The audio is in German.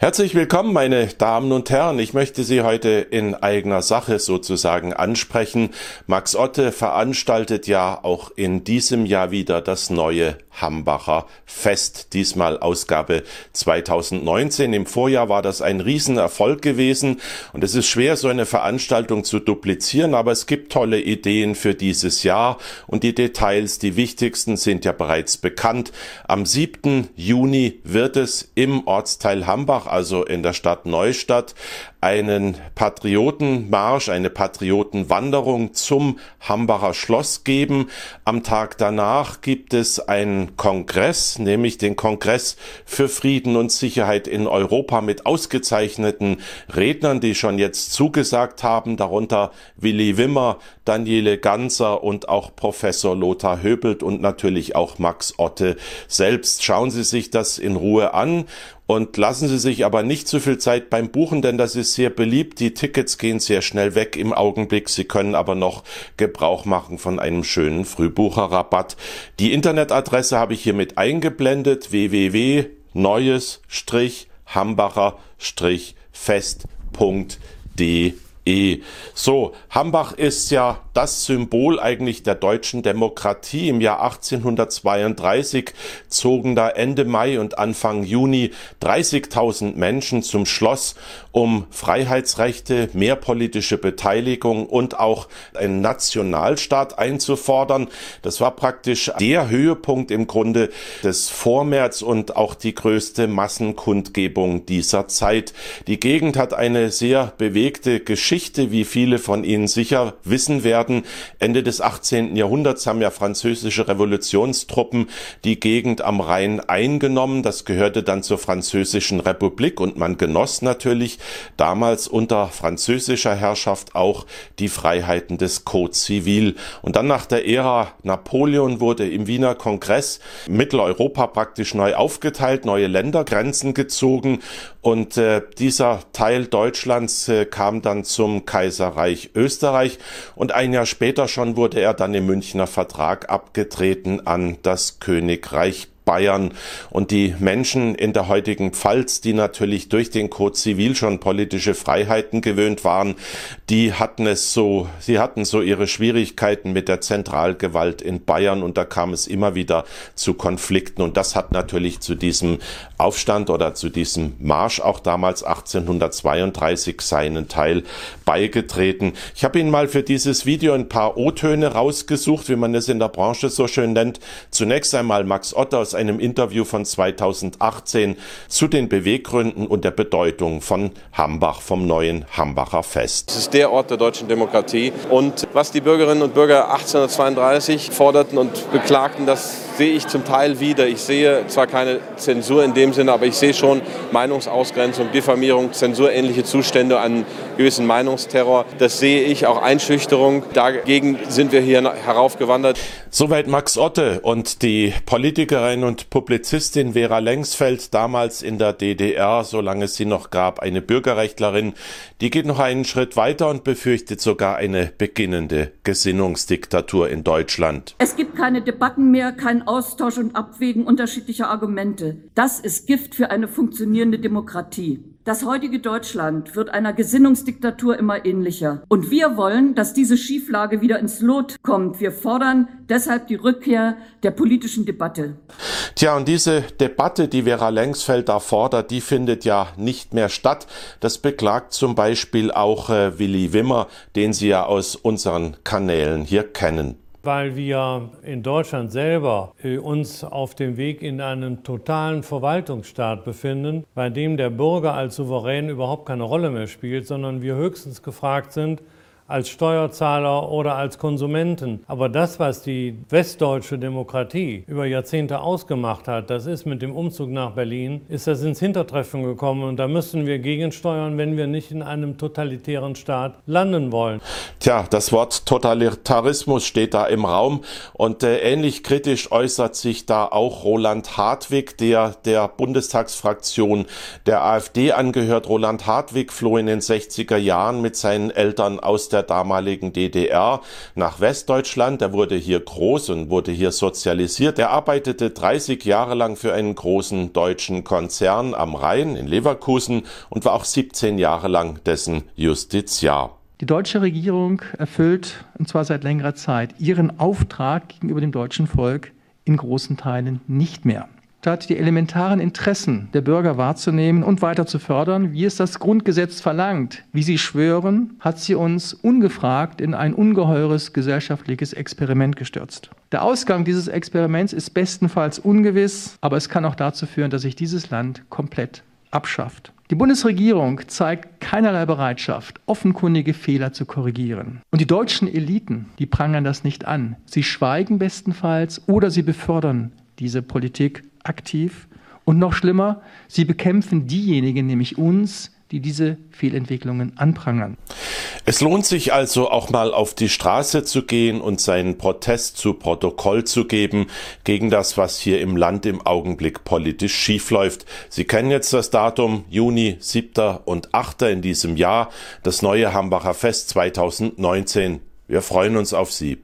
Herzlich willkommen, meine Damen und Herren. Ich möchte Sie heute in eigener Sache sozusagen ansprechen. Max Otte veranstaltet ja auch in diesem Jahr wieder das neue Hambacher Fest. Diesmal Ausgabe 2019. Im Vorjahr war das ein Riesenerfolg gewesen und es ist schwer, so eine Veranstaltung zu duplizieren, aber es gibt tolle Ideen für dieses Jahr und die Details, die wichtigsten sind ja bereits bekannt. Am 7. Juni wird es im Ortsteil Hambach also in der Stadt Neustadt, einen Patriotenmarsch, eine Patriotenwanderung zum Hambacher Schloss geben. Am Tag danach gibt es einen Kongress, nämlich den Kongress für Frieden und Sicherheit in Europa mit ausgezeichneten Rednern, die schon jetzt zugesagt haben, darunter Willi Wimmer, Daniele Ganser und auch Professor Lothar Höbelt und natürlich auch Max Otte selbst. Schauen Sie sich das in Ruhe an und lassen Sie sich aber nicht zu viel Zeit beim Buchen, denn das ist sehr beliebt. Die Tickets gehen sehr schnell weg im Augenblick. Sie können aber noch Gebrauch machen von einem schönen Frühbucherrabatt. Die Internetadresse habe ich hiermit eingeblendet. www.neues-hambacher-fest.de So, Hambach ist ja das Symbol eigentlich der deutschen Demokratie. Im Jahr 1832 zogen da Ende Mai und Anfang Juni 30.000 Menschen zum Schloss, um Freiheitsrechte, mehr politische Beteiligung und auch einen Nationalstaat einzufordern. Das war praktisch der Höhepunkt im Grunde des Vormärz und auch die größte Massenkundgebung dieser Zeit. Die Gegend hat eine sehr bewegte Geschichte, wie viele von Ihnen sicher wissen werden. Ende des 18. Jahrhunderts haben ja französische Revolutionstruppen die Gegend am Rhein eingenommen. Das gehörte dann zur französischen Republik und man genoss natürlich damals unter französischer Herrschaft auch die Freiheiten des Code Civil. Und dann nach der Ära Napoleon wurde im Wiener Kongress Mitteleuropa praktisch neu aufgeteilt, neue Ländergrenzen gezogen und äh, dieser Teil Deutschlands äh, kam dann zum Kaiserreich Österreich. Und ein Jahr später schon wurde er dann im Münchner Vertrag abgetreten an das Königreich Bayern und die Menschen in der heutigen Pfalz, die natürlich durch den Code Zivil schon politische Freiheiten gewöhnt waren, die hatten es so, sie hatten so ihre Schwierigkeiten mit der Zentralgewalt in Bayern und da kam es immer wieder zu Konflikten und das hat natürlich zu diesem Aufstand oder zu diesem Marsch auch damals 1832 seinen Teil beigetreten. Ich habe Ihnen mal für dieses Video ein paar O-Töne rausgesucht, wie man es in der Branche so schön nennt. Zunächst einmal Max Otter aus einem Interview von 2018 zu den Beweggründen und der Bedeutung von Hambach, vom neuen Hambacher Fest. Es ist der Ort der deutschen Demokratie und was die Bürgerinnen und Bürger 1832 forderten und beklagten, das sehe ich zum Teil wieder. Ich sehe zwar keine Zensur in dem Sinne, aber ich sehe schon Meinungsausgrenzung, Diffamierung, zensurähnliche Zustände, einen gewissen Meinungsterror. Das sehe ich auch Einschüchterung. Dagegen sind wir hier heraufgewandert. Soweit Max Otte und die Politikerin und Publizistin Vera Lengsfeld, damals in der DDR, solange es sie noch gab, eine Bürgerrechtlerin, die geht noch einen Schritt weiter und befürchtet sogar eine beginnende Gesinnungsdiktatur in Deutschland. Es gibt keine Debatten mehr, kein Austausch und Abwägen unterschiedlicher Argumente. Das ist Gift für eine funktionierende Demokratie. Das heutige Deutschland wird einer Gesinnungsdiktatur immer ähnlicher. Und wir wollen, dass diese Schieflage wieder ins Lot kommt. Wir fordern deshalb die Rückkehr der politischen Debatte. Tja, und diese Debatte, die Vera Lengsfeld da fordert, die findet ja nicht mehr statt. Das beklagt zum Beispiel auch äh, Willi Wimmer, den Sie ja aus unseren Kanälen hier kennen weil wir in Deutschland selber äh, uns auf dem Weg in einen totalen Verwaltungsstaat befinden, bei dem der Bürger als Souverän überhaupt keine Rolle mehr spielt, sondern wir höchstens gefragt sind, als Steuerzahler oder als Konsumenten. Aber das, was die westdeutsche Demokratie über Jahrzehnte ausgemacht hat, das ist mit dem Umzug nach Berlin, ist das ins Hintertreffen gekommen und da müssen wir gegensteuern, wenn wir nicht in einem totalitären Staat landen wollen. Tja, das Wort Totalitarismus steht da im Raum und äh, ähnlich kritisch äußert sich da auch Roland Hartwig, der der Bundestagsfraktion der AfD angehört. Roland Hartwig floh in den 60er Jahren mit seinen Eltern aus der der damaligen DDR nach Westdeutschland. Er wurde hier groß und wurde hier sozialisiert. Er arbeitete 30 Jahre lang für einen großen deutschen Konzern am Rhein in Leverkusen und war auch 17 Jahre lang dessen Justiziar. Die deutsche Regierung erfüllt, und zwar seit längerer Zeit, ihren Auftrag gegenüber dem deutschen Volk in großen Teilen nicht mehr. Statt die elementaren Interessen der Bürger wahrzunehmen und weiter zu fördern, wie es das Grundgesetz verlangt, wie sie schwören, hat sie uns ungefragt in ein ungeheures gesellschaftliches Experiment gestürzt. Der Ausgang dieses Experiments ist bestenfalls ungewiss, aber es kann auch dazu führen, dass sich dieses Land komplett abschafft. Die Bundesregierung zeigt keinerlei Bereitschaft, offenkundige Fehler zu korrigieren. Und die deutschen Eliten, die prangern das nicht an. Sie schweigen bestenfalls oder sie befördern diese Politik aktiv. Und noch schlimmer, sie bekämpfen diejenigen, nämlich uns, die diese Fehlentwicklungen anprangern. Es lohnt sich also auch mal auf die Straße zu gehen und seinen Protest zu Protokoll zu geben gegen das, was hier im Land im Augenblick politisch schiefläuft. Sie kennen jetzt das Datum Juni 7. und 8. in diesem Jahr, das neue Hambacher Fest 2019. Wir freuen uns auf Sie.